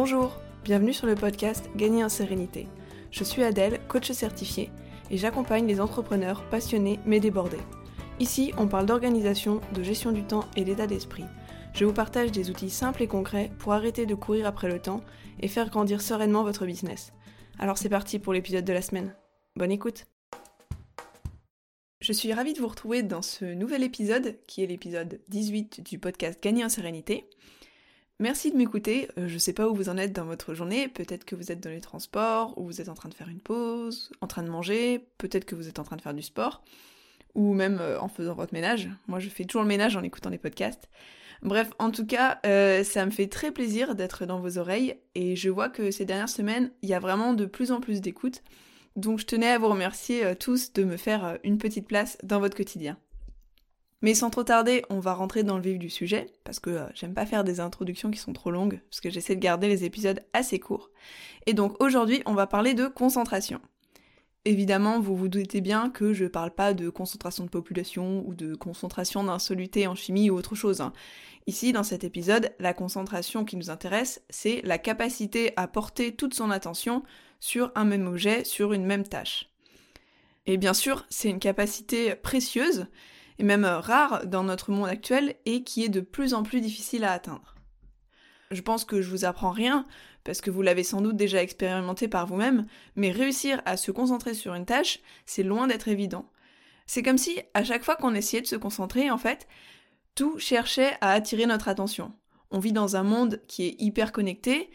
Bonjour, bienvenue sur le podcast Gagner en sérénité. Je suis Adèle, coach certifié, et j'accompagne les entrepreneurs passionnés mais débordés. Ici, on parle d'organisation, de gestion du temps et d'état d'esprit. Je vous partage des outils simples et concrets pour arrêter de courir après le temps et faire grandir sereinement votre business. Alors c'est parti pour l'épisode de la semaine. Bonne écoute Je suis ravie de vous retrouver dans ce nouvel épisode, qui est l'épisode 18 du podcast Gagner en sérénité. Merci de m'écouter. Euh, je sais pas où vous en êtes dans votre journée. Peut-être que vous êtes dans les transports, ou vous êtes en train de faire une pause, en train de manger. Peut-être que vous êtes en train de faire du sport, ou même euh, en faisant votre ménage. Moi, je fais toujours le ménage en écoutant des podcasts. Bref, en tout cas, euh, ça me fait très plaisir d'être dans vos oreilles et je vois que ces dernières semaines, il y a vraiment de plus en plus d'écoute. Donc je tenais à vous remercier tous de me faire une petite place dans votre quotidien. Mais sans trop tarder, on va rentrer dans le vif du sujet, parce que euh, j'aime pas faire des introductions qui sont trop longues, parce que j'essaie de garder les épisodes assez courts. Et donc aujourd'hui, on va parler de concentration. Évidemment, vous vous doutez bien que je parle pas de concentration de population ou de concentration d'insoluté en chimie ou autre chose. Hein. Ici, dans cet épisode, la concentration qui nous intéresse, c'est la capacité à porter toute son attention sur un même objet, sur une même tâche. Et bien sûr, c'est une capacité précieuse, et même euh, rare dans notre monde actuel et qui est de plus en plus difficile à atteindre. Je pense que je vous apprends rien, parce que vous l'avez sans doute déjà expérimenté par vous-même, mais réussir à se concentrer sur une tâche, c'est loin d'être évident. C'est comme si, à chaque fois qu'on essayait de se concentrer, en fait, tout cherchait à attirer notre attention. On vit dans un monde qui est hyper connecté,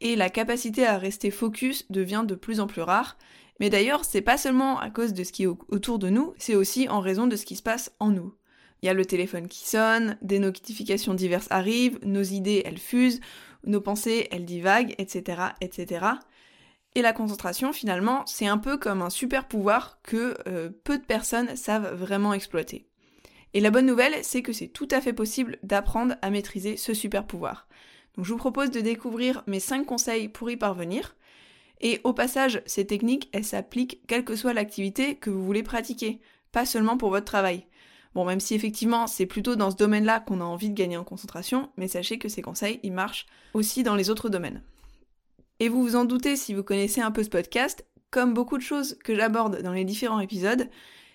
et la capacité à rester focus devient de plus en plus rare, mais d'ailleurs, c'est pas seulement à cause de ce qui est autour de nous, c'est aussi en raison de ce qui se passe en nous. Il y a le téléphone qui sonne, des notifications diverses arrivent, nos idées elles fusent, nos pensées elles divaguent, etc., etc. Et la concentration, finalement, c'est un peu comme un super pouvoir que euh, peu de personnes savent vraiment exploiter. Et la bonne nouvelle, c'est que c'est tout à fait possible d'apprendre à maîtriser ce super pouvoir. Donc je vous propose de découvrir mes 5 conseils pour y parvenir. Et au passage, ces techniques, elles s'appliquent quelle que soit l'activité que vous voulez pratiquer, pas seulement pour votre travail. Bon, même si effectivement c'est plutôt dans ce domaine-là qu'on a envie de gagner en concentration, mais sachez que ces conseils, ils marchent aussi dans les autres domaines. Et vous vous en doutez si vous connaissez un peu ce podcast, comme beaucoup de choses que j'aborde dans les différents épisodes,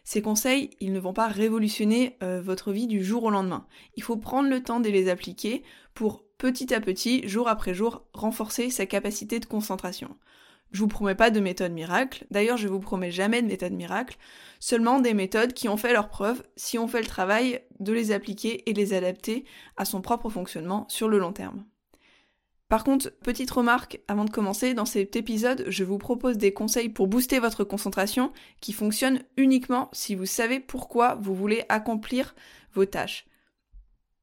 ces conseils, ils ne vont pas révolutionner euh, votre vie du jour au lendemain. Il faut prendre le temps de les appliquer pour petit à petit, jour après jour, renforcer sa capacité de concentration. Je vous promets pas de méthode miracle, d'ailleurs je vous promets jamais de méthode miracle, seulement des méthodes qui ont fait leur preuve si on fait le travail de les appliquer et les adapter à son propre fonctionnement sur le long terme. Par contre, petite remarque avant de commencer, dans cet épisode, je vous propose des conseils pour booster votre concentration qui fonctionnent uniquement si vous savez pourquoi vous voulez accomplir vos tâches.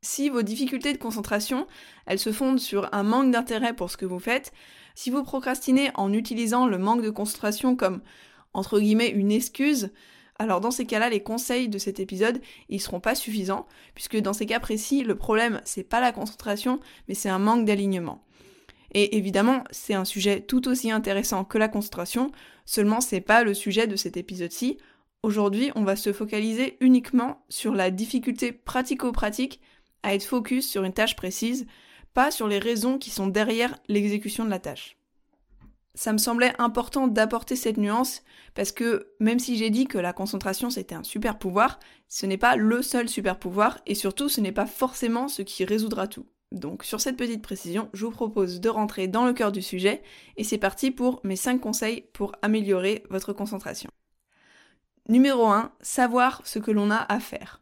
Si vos difficultés de concentration, elles se fondent sur un manque d'intérêt pour ce que vous faites, si vous procrastinez en utilisant le manque de concentration comme entre guillemets une excuse, alors dans ces cas-là, les conseils de cet épisode, ils seront pas suffisants, puisque dans ces cas précis, le problème, c'est pas la concentration, mais c'est un manque d'alignement. Et évidemment, c'est un sujet tout aussi intéressant que la concentration, seulement c'est pas le sujet de cet épisode-ci. Aujourd'hui, on va se focaliser uniquement sur la difficulté pratico-pratique à être focus sur une tâche précise, pas sur les raisons qui sont derrière l'exécution de la tâche. Ça me semblait important d'apporter cette nuance parce que même si j'ai dit que la concentration c'était un super pouvoir, ce n'est pas le seul super pouvoir et surtout ce n'est pas forcément ce qui résoudra tout. Donc sur cette petite précision, je vous propose de rentrer dans le cœur du sujet et c'est parti pour mes 5 conseils pour améliorer votre concentration. Numéro 1, savoir ce que l'on a à faire.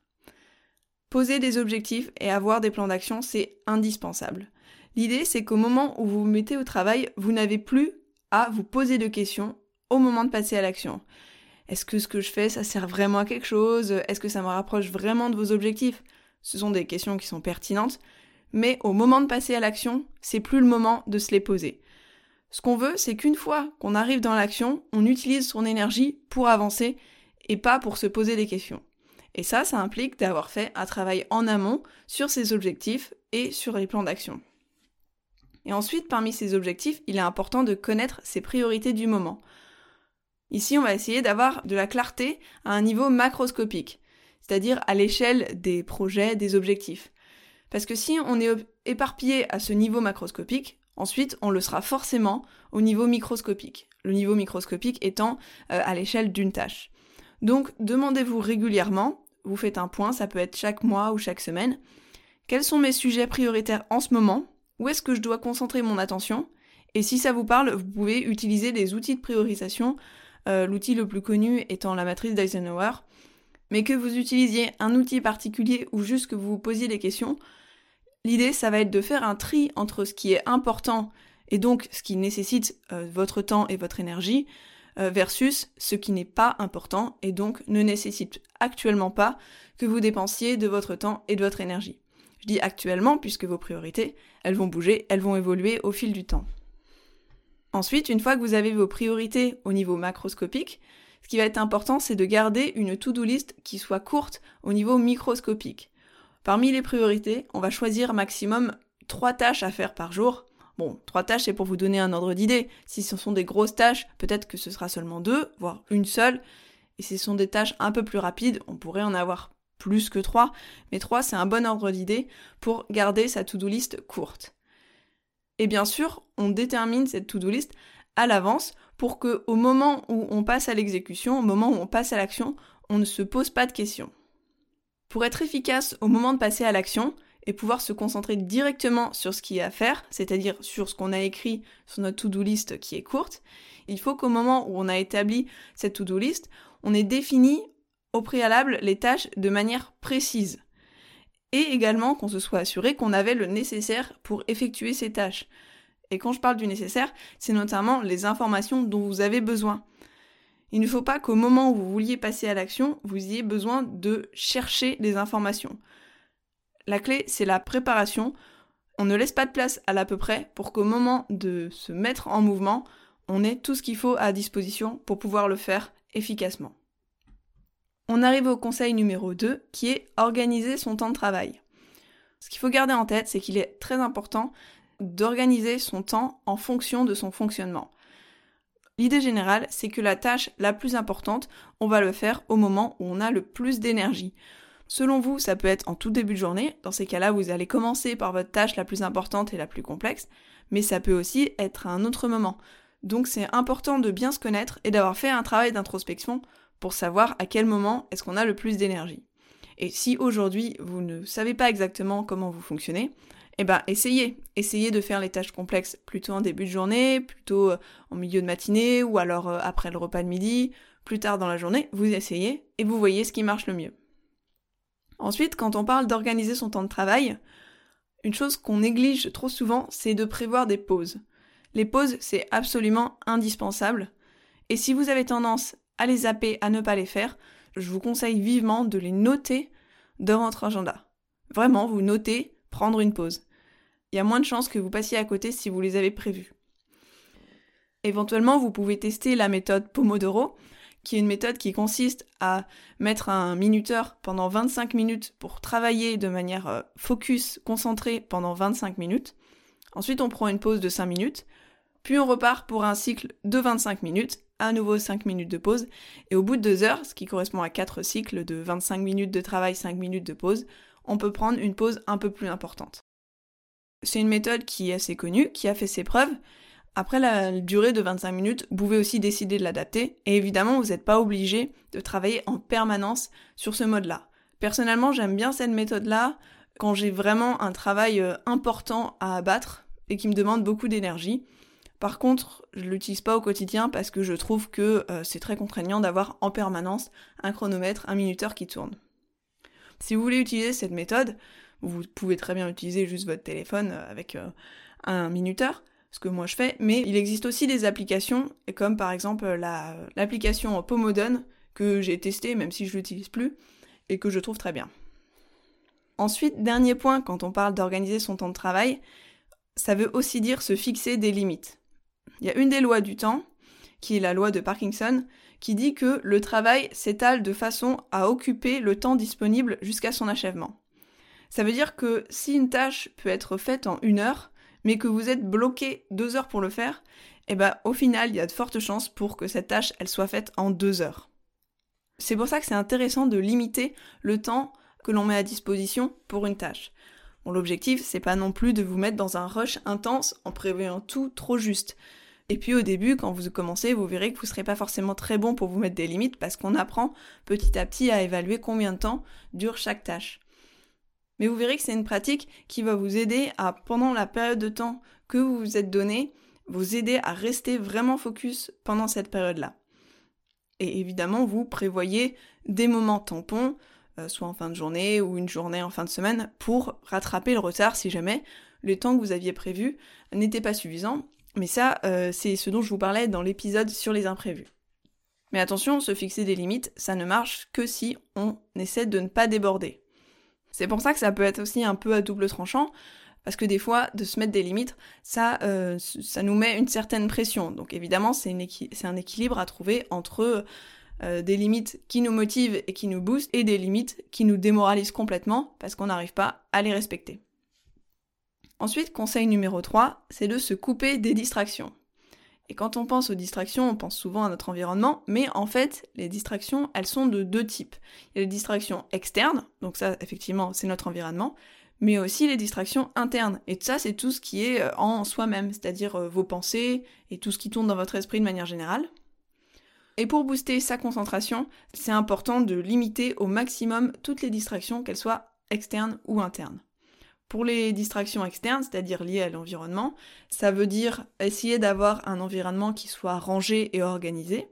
Poser des objectifs et avoir des plans d'action, c'est indispensable. L'idée, c'est qu'au moment où vous vous mettez au travail, vous n'avez plus à vous poser de questions au moment de passer à l'action. Est-ce que ce que je fais, ça sert vraiment à quelque chose? Est-ce que ça me rapproche vraiment de vos objectifs? Ce sont des questions qui sont pertinentes, mais au moment de passer à l'action, c'est plus le moment de se les poser. Ce qu'on veut, c'est qu'une fois qu'on arrive dans l'action, on utilise son énergie pour avancer et pas pour se poser des questions. Et ça, ça implique d'avoir fait un travail en amont sur ses objectifs et sur les plans d'action. Et ensuite, parmi ces objectifs, il est important de connaître ses priorités du moment. Ici, on va essayer d'avoir de la clarté à un niveau macroscopique, c'est-à-dire à, l'échelle des projets, des objectifs. Parce que si on est éparpillé à ce niveau macroscopique, Ensuite, on le sera forcément au niveau microscopique, le niveau microscopique étant euh, à l'échelle d'une tâche. Donc, demandez-vous régulièrement, vous faites un point, ça peut être chaque mois ou chaque semaine, quels sont mes sujets prioritaires en ce moment, où est-ce que je dois concentrer mon attention, et si ça vous parle, vous pouvez utiliser les outils de priorisation, euh, l'outil le plus connu étant la matrice d'Eisenhower, mais que vous utilisiez un outil particulier ou juste que vous vous posiez des questions, l'idée ça va être de faire un tri entre ce qui est important et donc ce qui nécessite euh, votre temps et votre énergie, euh, versus ce qui n'est pas important et donc ne nécessite actuellement pas que vous dépensiez de votre temps et de votre énergie. Je dis actuellement puisque vos priorités, elles vont bouger, elles vont évoluer au fil du temps. Ensuite, une fois que vous avez vos priorités au niveau macroscopique, ce qui va être important, c'est de garder une to-do list qui soit courte au niveau microscopique. Parmi les priorités, on va choisir maximum trois tâches à faire par jour. Bon, trois tâches, c'est pour vous donner un ordre d'idée. Si ce sont des grosses tâches, peut-être que ce sera seulement deux, voire une seule. Et si ce sont des tâches un peu plus rapides, on pourrait en avoir plus que trois. Mais trois, c'est un bon ordre d'idée pour garder sa to-do list courte. Et bien sûr, on détermine cette to-do list à l'avance pour que au moment où on passe à l'exécution, au moment où on passe à l'action, on ne se pose pas de questions. Pour être efficace au moment de passer à l'action et pouvoir se concentrer directement sur ce qui est à faire, c'est-à-dire sur ce qu'on a écrit sur notre to-do list qui est courte, il faut qu'au moment où on a établi cette to-do list, on ait défini au préalable les tâches de manière précise et également qu'on se soit assuré qu'on avait le nécessaire pour effectuer ces tâches. Et quand je parle du nécessaire, c'est notamment les informations dont vous avez besoin. Il ne faut pas qu'au moment où vous vouliez passer à l'action, vous ayez besoin de chercher des informations. La clé, c'est la préparation. On ne laisse pas de place à l'à peu près pour qu'au moment de se mettre en mouvement, on ait tout ce qu'il faut à disposition pour pouvoir le faire efficacement. On arrive au conseil numéro 2 qui est organiser son temps de travail. Ce qu'il faut garder en tête, c'est qu'il est très important d'organiser son temps en fonction de son fonctionnement. L'idée générale, c'est que la tâche la plus importante, on va le faire au moment où on a le plus d'énergie. Selon vous, ça peut être en tout début de journée, dans ces cas-là, vous allez commencer par votre tâche la plus importante et la plus complexe, mais ça peut aussi être à un autre moment. Donc c'est important de bien se connaître et d'avoir fait un travail d'introspection pour savoir à quel moment est-ce qu'on a le plus d'énergie. Et si aujourd'hui vous ne savez pas exactement comment vous fonctionnez, eh ben essayez, essayez de faire les tâches complexes plutôt en début de journée, plutôt euh, en milieu de matinée ou alors euh, après le repas de midi, plus tard dans la journée, vous essayez et vous voyez ce qui marche le mieux. Ensuite, quand on parle d'organiser son temps de travail, une chose qu'on néglige trop souvent, c'est de prévoir des pauses. Les pauses, c'est absolument indispensable. Et si vous avez tendance à les zapper, à ne pas les faire, je vous conseille vivement de les noter dans votre agenda. Vraiment, vous notez prendre une pause. Il y a moins de chances que vous passiez à côté si vous les avez prévus. Éventuellement, vous pouvez tester la méthode Pomodoro, qui est une méthode qui consiste à mettre un minuteur pendant 25 minutes pour travailler de manière euh, focus, concentrée pendant 25 minutes. Ensuite, on prend une pause de 5 minutes, puis on repart pour un cycle de 25 minutes, à nouveau 5 minutes de pause, et au bout de 2 heures, ce qui correspond à 4 cycles de 25 minutes de travail, 5 minutes de pause, on peut prendre une pause un peu plus importante. C'est une méthode qui est assez connue, qui a fait ses preuves. Après la durée de 25 minutes, vous pouvez aussi décider de l'adapter, et évidemment, vous n'êtes pas obligé de travailler en permanence sur ce mode-là. Personnellement, j'aime bien cette méthode-là quand j'ai vraiment un travail euh, important à abattre et qui me demande beaucoup d'énergie. Par contre, je l'utilise pas au quotidien parce que je trouve que euh, c'est très contraignant d'avoir en permanence un chronomètre, un minuteur qui tourne. Si vous voulez utiliser cette méthode, vous pouvez très bien utiliser juste votre téléphone euh, avec un minuteur, ce que moi je fais, mais il existe aussi des applications, comme par exemple l'application Pomodon que j'ai testée, même si je l'utilise plus, et que je trouve très bien. Ensuite, dernier point quand on parle d'organiser son temps de travail, ça veut aussi dire se fixer des limites. Il y a une des lois du temps, qui est la loi de Parkinson, qui dit que le travail s'étale de façon à occuper le temps disponible jusqu'à son achèvement. Ça veut dire que si une tâche peut être faite en une heure, mais que vous êtes bloqué deux heures pour le faire, eh ben au final il y a de fortes chances pour que cette tâche soit faite en deux heures. C'est pour ça que c'est intéressant de limiter le temps que l'on met à disposition pour une tâche. Bon, l'objectif, c'est pas non plus de vous mettre dans un rush intense en prévoyant tout trop juste. Et puis au début, quand vous commencez, vous verrez que vous serez pas forcément très bon pour vous mettre des limites parce qu'on apprend petit à petit à évaluer combien de temps dure chaque tâche. Mais vous verrez que c'est une pratique qui va vous aider à, pendant la période de temps que vous vous êtes donné, vous aider à rester vraiment focus pendant cette période-là. Et évidemment, vous prévoyez des moments tampons, euh, soit en fin de journée ou une journée en fin de semaine, pour rattraper le retard si jamais le temps que vous aviez prévu n'était pas suffisant. Mais ça, euh, c'est ce dont je vous parlais dans l'épisode sur les imprévus. Mais attention, se fixer des limites, ça ne marche que si on essaie de ne pas déborder. C'est pour ça que ça peut être aussi un peu à double tranchant, parce que des fois, de se mettre des limites, ça, euh, nous met une certaine pression. Donc évidemment, c'est un équilibre à trouver entre euh, des limites qui nous motivent et qui nous boostent, et des limites qui nous démoralisent complètement, parce qu'on n'arrive pas à les respecter. Ensuite, conseil numéro 3, c'est de se couper des distractions. Et quand on pense aux distractions, on pense souvent à notre environnement, mais en fait, les distractions, elles sont de deux types. Il y a les distractions externes, donc ça, effectivement, c'est notre environnement, mais aussi les distractions internes. Et ça, c'est tout ce qui est euh, en soi-même, c'est-à-dire euh, vos pensées et tout ce qui tourne dans votre esprit de manière générale. Et pour booster sa concentration, c'est important de limiter au maximum toutes les distractions, qu'elles soient externes ou internes. Pour les distractions externes, c'est-à-dire liées à l'environnement, ça veut dire essayer d'avoir un environnement qui soit rangé et organisé,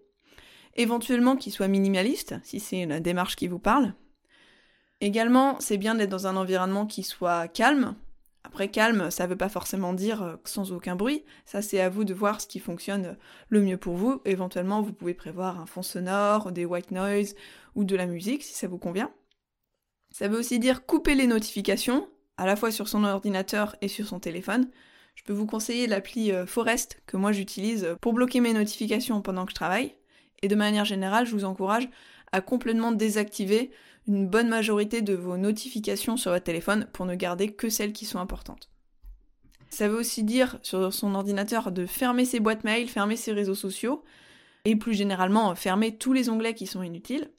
éventuellement qui soit minimaliste, si c'est une démarche qui vous parle. Également, c'est bien d'être dans un environnement qui soit calme. Après, calme, ça ne veut pas forcément dire euh, sans aucun bruit. Ça, c'est à vous de voir ce qui fonctionne le mieux pour vous. Éventuellement, vous pouvez prévoir un fond sonore, des white noise ou de la musique si ça vous convient. Ça veut aussi dire couper les notifications, à la fois sur son ordinateur et sur son téléphone. Je peux vous conseiller l'appli euh, Forest que moi j'utilise pour bloquer mes notifications pendant que je travaille. Et de manière générale, je vous encourage à complètement désactiver une bonne majorité de vos notifications sur votre téléphone pour ne garder que celles qui sont importantes. Ça veut aussi dire sur son ordinateur de fermer ses boîtes mail, fermer ses réseaux sociaux et plus généralement fermer tous les onglets qui sont inutiles.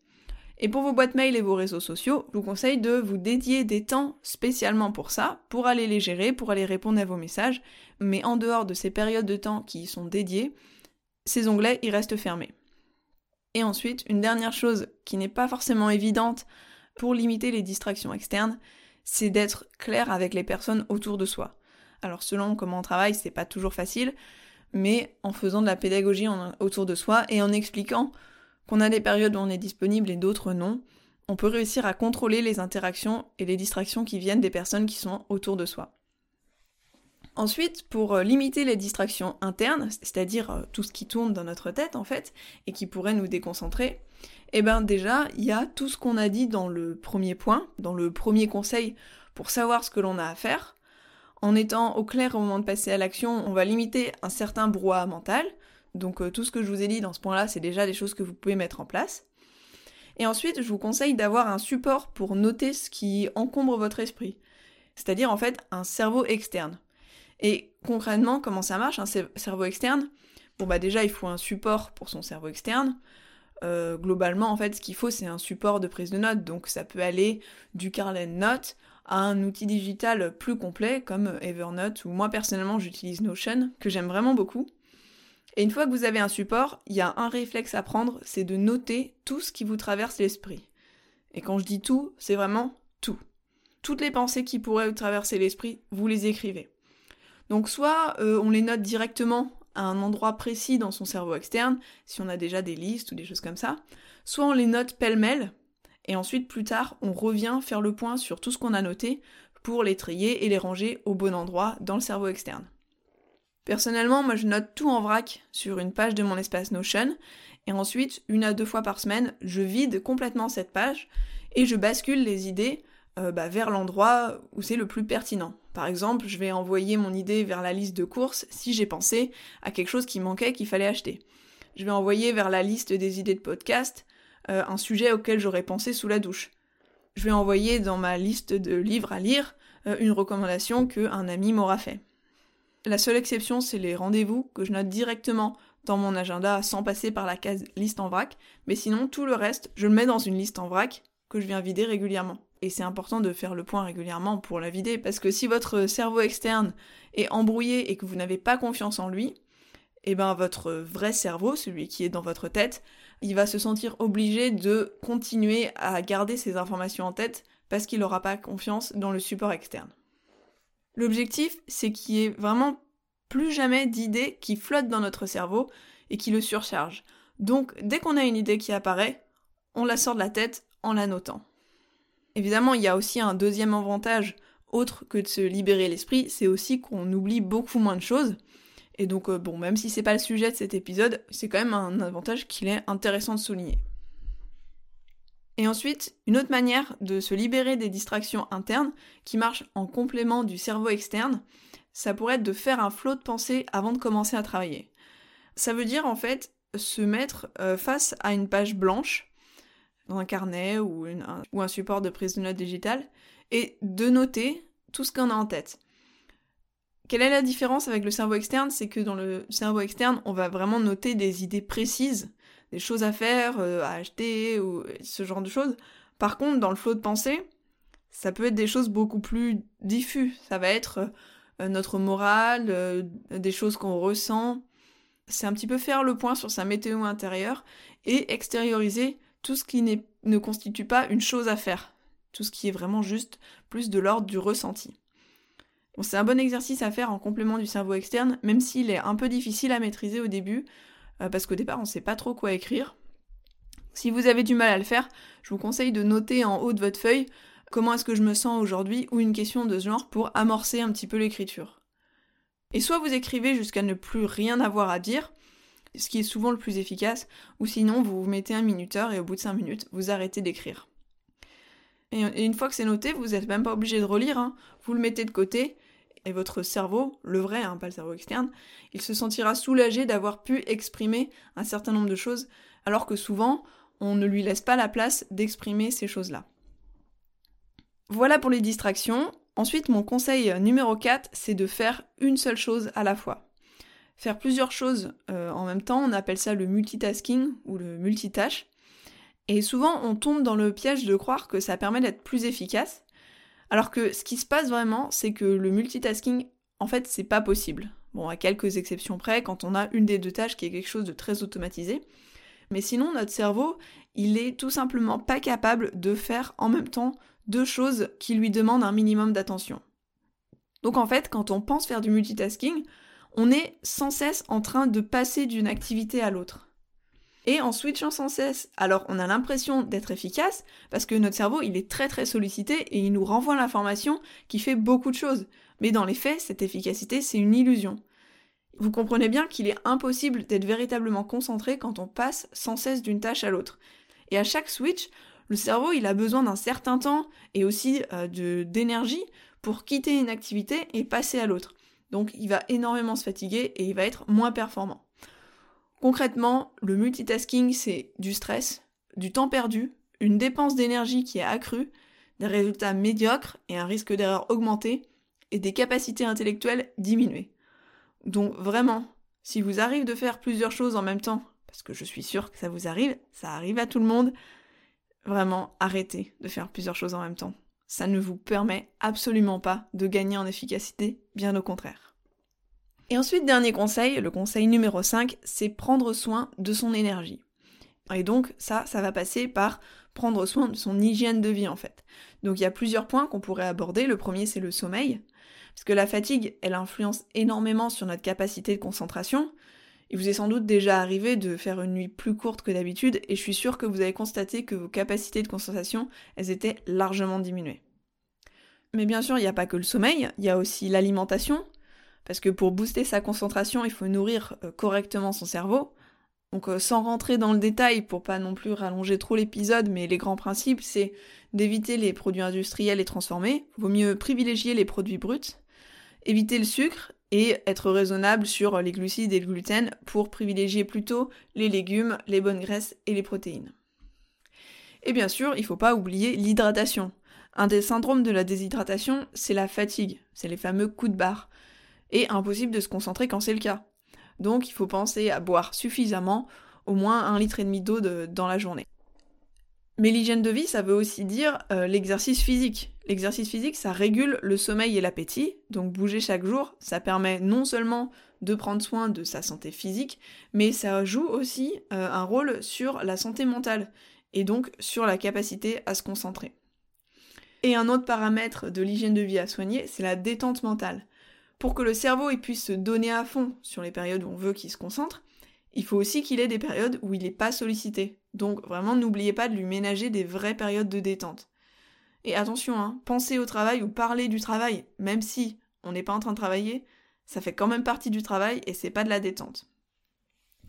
Et pour vos boîtes mail et vos réseaux sociaux, je vous conseille de vous dédier des temps spécialement pour ça, pour aller les gérer, pour aller répondre à vos messages. Mais en dehors de ces périodes de temps qui y sont dédiées, ces onglets, ils restent fermés. Et ensuite, une dernière chose qui n'est pas forcément évidente pour limiter les distractions externes, c'est d'être clair avec les personnes autour de soi. Alors selon comment on travaille, c'est pas toujours facile, mais en faisant de la pédagogie autour de soi et en expliquant qu'on a des périodes où on est disponible et d'autres non, on peut réussir à contrôler les interactions et les distractions qui viennent des personnes qui sont autour de soi. Ensuite, pour euh, limiter les distractions internes, c'est-à-dire euh, tout ce qui tourne dans notre tête en fait, et qui pourrait nous déconcentrer, eh ben déjà, il y a tout ce qu'on a dit dans le premier point, dans le premier conseil pour savoir ce que l'on a à faire. En étant au clair au moment de passer à l'action, on va limiter un certain brouhaha mental, donc euh, tout ce que je vous ai dit dans ce point-là, c'est déjà des choses que vous pouvez mettre en place. Et ensuite, je vous conseille d'avoir un support pour noter ce qui encombre votre esprit. C'est-à-dire en fait un cerveau externe. Et concrètement, comment ça marche, un cerveau externe? Bon bah déjà, il faut un support pour son cerveau externe. Euh, globalement, en fait, ce qu'il faut, c'est un support de prise de notes. Donc ça peut aller du carnet de notes à un outil digital plus complet comme Evernote ou moi personnellement j'utilise Notion que j'aime vraiment beaucoup. Et une fois que vous avez un support, il y a un réflexe à prendre, c'est de noter tout ce qui vous traverse l'esprit. Et quand je dis tout, c'est vraiment tout. Toutes les pensées qui pourraient vous traverser l'esprit, vous les écrivez. Donc soit euh, on les note directement à un endroit précis dans son cerveau externe, si on a déjà des listes ou des choses comme ça, soit on les note pêle-mêle, et ensuite plus tard on revient faire le point sur tout ce qu'on a noté pour les trier et les ranger au bon endroit dans le cerveau externe. Personnellement, moi je note tout en vrac sur une page de mon espace Notion, et ensuite, une à deux fois par semaine, je vide complètement cette page et je bascule les idées euh, bah, vers l'endroit où c'est le plus pertinent. Par exemple, je vais envoyer mon idée vers la liste de courses si j'ai pensé à quelque chose qui manquait qu'il fallait acheter. Je vais envoyer vers la liste des idées de podcast euh, un sujet auquel j'aurais pensé sous la douche. Je vais envoyer dans ma liste de livres à lire euh, une recommandation qu'un ami m'aura fait. La seule exception, c'est les rendez-vous que je note directement dans mon agenda sans passer par la case liste en vrac, mais sinon tout le reste, je le mets dans une liste en vrac que je viens vider régulièrement. Et c'est important de faire le point régulièrement pour la vider, parce que si votre cerveau externe est embrouillé et que vous n'avez pas confiance en lui, eh ben votre vrai cerveau, celui qui est dans votre tête, il va se sentir obligé de continuer à garder ces informations en tête parce qu'il n'aura pas confiance dans le support externe. L'objectif, c'est qu'il y ait vraiment plus jamais d'idées qui flottent dans notre cerveau et qui le surchargent. Donc, dès qu'on a une idée qui apparaît, on la sort de la tête en la notant. Évidemment, il y a aussi un deuxième avantage autre que de se libérer l'esprit, c'est aussi qu'on oublie beaucoup moins de choses. Et donc, euh, bon, même si c'est pas le sujet de cet épisode, c'est quand même un avantage qu'il est intéressant de souligner. Et ensuite, une autre manière de se libérer des distractions internes, qui marche en complément du cerveau externe, ça pourrait être de faire un flot de pensée avant de commencer à travailler. Ça veut dire en fait se mettre euh, face à une page blanche dans un carnet ou, un, ou un support de prise de notes digitale, et de noter tout ce qu'on a en tête. Quelle est la différence avec le cerveau externe? C'est que dans le cerveau externe, on va vraiment noter des idées précises, des choses à faire, euh, à acheter, ou ce genre de choses. Par contre, dans le flot de pensée, ça peut être des choses beaucoup plus diffus. Ça va être euh, notre morale, euh, des choses qu'on ressent. C'est un petit peu faire le point sur sa météo intérieure et extérioriser tout ce qui ne constitue pas une chose à faire, tout ce qui est vraiment juste plus de l'ordre du ressenti. c'est un bon exercice à faire en complément du cerveau externe, même s'il est un peu difficile à maîtriser au début, euh, parce qu'au départ on ne sait pas trop quoi écrire. Si vous avez du mal à le faire, je vous conseille de noter en haut de votre feuille comment est-ce que je me sens aujourd'hui ou une question de ce genre pour amorcer un petit peu l'écriture. Et soit vous écrivez jusqu'à ne plus rien avoir à dire, ce qui est souvent le plus efficace, ou sinon vous vous mettez un minuteur et au bout de 5 minutes, vous arrêtez d'écrire. Et, une fois que c'est noté, vous n'êtes même pas obligé de relire, hein. vous le mettez de côté, et votre cerveau, le vrai, hein, pas le cerveau externe, il se sentira soulagé d'avoir pu exprimer un certain nombre de choses, alors que souvent, on ne lui laisse pas la place d'exprimer ces choses-là. Voilà pour les distractions. Ensuite, mon conseil numéro 4, c'est de faire une seule chose à la fois faire plusieurs choses euh, en même temps, on appelle ça le multitasking ou le multitâche. Et souvent, on tombe dans le piège de croire que ça permet d'être plus efficace, alors que ce qui se passe vraiment, c'est que le multitasking, en fait, c'est pas possible. Bon, à quelques exceptions près, quand on a une des deux tâches qui est quelque chose de très automatisé. Mais sinon, notre cerveau, il est tout simplement pas capable de faire en même temps deux choses qui lui demandent un minimum d'attention. Donc en fait, quand on pense faire du multitasking, on est sans cesse en train de passer d'une activité à l'autre. Et en switchant sans cesse, alors on a l'impression d'être efficace, parce que notre cerveau, il est très très sollicité et il nous renvoie l'information qui fait beaucoup de choses. Mais dans les faits, cette efficacité, c'est une illusion. Vous comprenez bien qu'il est impossible d'être véritablement concentré quand on passe sans cesse d'une tâche à l'autre. Et à chaque switch, le cerveau, il a besoin d'un certain temps et aussi euh, d'énergie pour quitter une activité et passer à l'autre. Donc il va énormément se fatiguer et il va être moins performant. Concrètement, le multitasking, c'est du stress, du temps perdu, une dépense d'énergie qui est accrue, des résultats médiocres et un risque d'erreur augmenté, et des capacités intellectuelles diminuées. Donc vraiment, si vous arrive de faire plusieurs choses en même temps, parce que je suis sûre que ça vous arrive, ça arrive à tout le monde, vraiment arrêtez de faire plusieurs choses en même temps ça ne vous permet absolument pas de gagner en efficacité, bien au contraire. Et ensuite, dernier conseil, le conseil numéro 5, c'est prendre soin de son énergie. Et donc ça, ça va passer par prendre soin de son hygiène de vie en fait. Donc il y a plusieurs points qu'on pourrait aborder. Le premier, c'est le sommeil. Parce que la fatigue, elle influence énormément sur notre capacité de concentration. Il vous est sans doute déjà arrivé de faire une nuit plus courte que d'habitude et je suis sûre que vous avez constaté que vos capacités de concentration, elles étaient largement diminuées. Mais bien sûr, il n'y a pas que le sommeil, il y a aussi l'alimentation, parce que pour booster sa concentration, il faut nourrir euh, correctement son cerveau. Donc euh, sans rentrer dans le détail pour pas non plus rallonger trop l'épisode, mais les grands principes, c'est d'éviter les produits industriels et transformés, vaut mieux privilégier les produits bruts, éviter le sucre et être raisonnable sur les glucides et le gluten pour privilégier plutôt les légumes, les bonnes graisses et les protéines. Et bien sûr, il ne faut pas oublier l'hydratation. Un des syndromes de la déshydratation, c'est la fatigue, c'est les fameux coups de barre. Et impossible de se concentrer quand c'est le cas. Donc il faut penser à boire suffisamment, au moins un litre et demi d'eau dans la journée. Mais l'hygiène de vie, ça veut aussi dire euh, l'exercice physique. L'exercice physique, ça régule le sommeil et l'appétit, donc bouger chaque jour, ça permet non seulement de prendre soin de sa santé physique, mais ça joue aussi euh, un rôle sur la santé mentale, et donc sur la capacité à se concentrer. Et un autre paramètre de l'hygiène de vie à soigner, c'est la détente mentale. Pour que le cerveau puisse se donner à fond sur les périodes où on veut qu'il se concentre, il faut aussi qu'il ait des périodes où il n'est pas sollicité. Donc vraiment, n'oubliez pas de lui ménager des vraies périodes de détente. Et attention, hein, penser au travail ou parler du travail, même si on n'est pas en train de travailler, ça fait quand même partie du travail et c'est pas de la détente.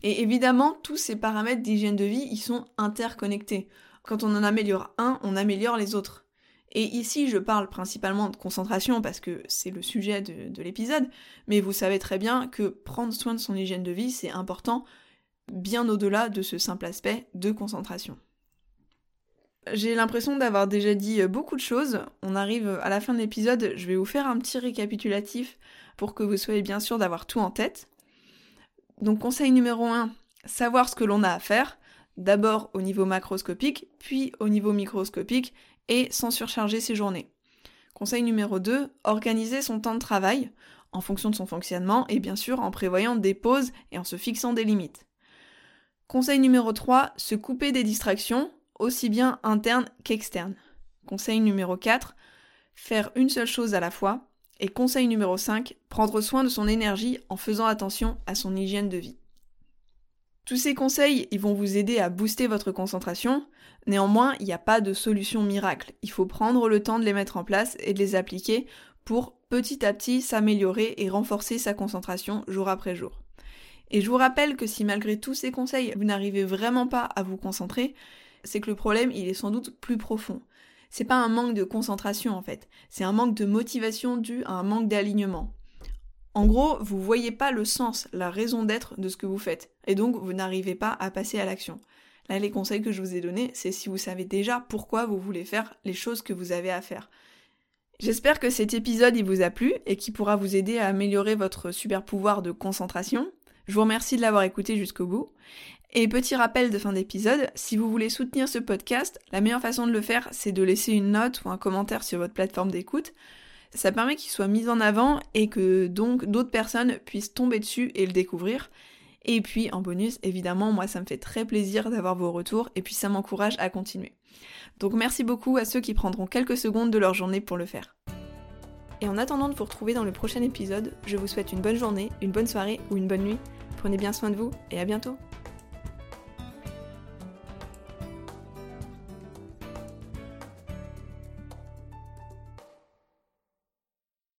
Et évidemment, tous ces paramètres d'hygiène de vie, ils sont interconnectés. Quand on en améliore un, on améliore les autres. Et ici, je parle principalement de concentration parce que c'est le sujet de, de l'épisode, mais vous savez très bien que prendre soin de son hygiène de vie, c'est important bien au-delà de ce simple aspect de concentration. J'ai l'impression d'avoir déjà dit beaucoup de choses. On arrive à la fin de l'épisode, je vais vous faire un petit récapitulatif pour que vous soyez bien sûr d'avoir tout en tête. Donc conseil numéro 1, savoir ce que l'on a à faire, d'abord au niveau macroscopique, puis au niveau microscopique, et sans surcharger ses journées. Conseil numéro 2, organiser son temps de travail en fonction de son fonctionnement et bien sûr en prévoyant des pauses et en se fixant des limites. Conseil numéro 3, se couper des distractions, aussi bien internes qu'externes. Conseil numéro 4, faire une seule chose à la fois. Et conseil numéro 5, prendre soin de son énergie en faisant attention à son hygiène de vie. Tous ces conseils, ils vont vous aider à booster votre concentration. Néanmoins, il n'y a pas de solution miracle. Il faut prendre le temps de les mettre en place et de les appliquer pour petit à petit s'améliorer et renforcer sa concentration jour après jour. Et je vous rappelle que si malgré tous ces conseils, vous n'arrivez vraiment pas à vous concentrer, c'est que le problème, il est sans doute plus profond. C'est pas un manque de concentration en fait, c'est un manque de motivation dû à un manque d'alignement. En gros, vous voyez pas le sens, la raison d'être de ce que vous faites, et donc vous n'arrivez pas à passer à l'action. Là, les conseils que je vous ai donnés, c'est si vous savez déjà pourquoi vous voulez faire les choses que vous avez à faire. J'espère que cet épisode il vous a plu et qu'il pourra vous aider à améliorer votre super pouvoir de concentration. Je vous remercie de l'avoir écouté jusqu'au bout. Et petit rappel de fin d'épisode, si vous voulez soutenir ce podcast, la meilleure façon de le faire, c'est de laisser une note ou un commentaire sur votre plateforme d'écoute. Ça permet qu'il soit mis en avant et que donc d'autres personnes puissent tomber dessus et le découvrir. Et puis en bonus, évidemment, moi ça me fait très plaisir d'avoir vos retours et puis ça m'encourage à continuer. Donc merci beaucoup à ceux qui prendront quelques secondes de leur journée pour le faire. Et en attendant de vous retrouver dans le prochain épisode, je vous souhaite une bonne journée, une bonne soirée ou une bonne nuit. Prenez bien soin de vous et à bientôt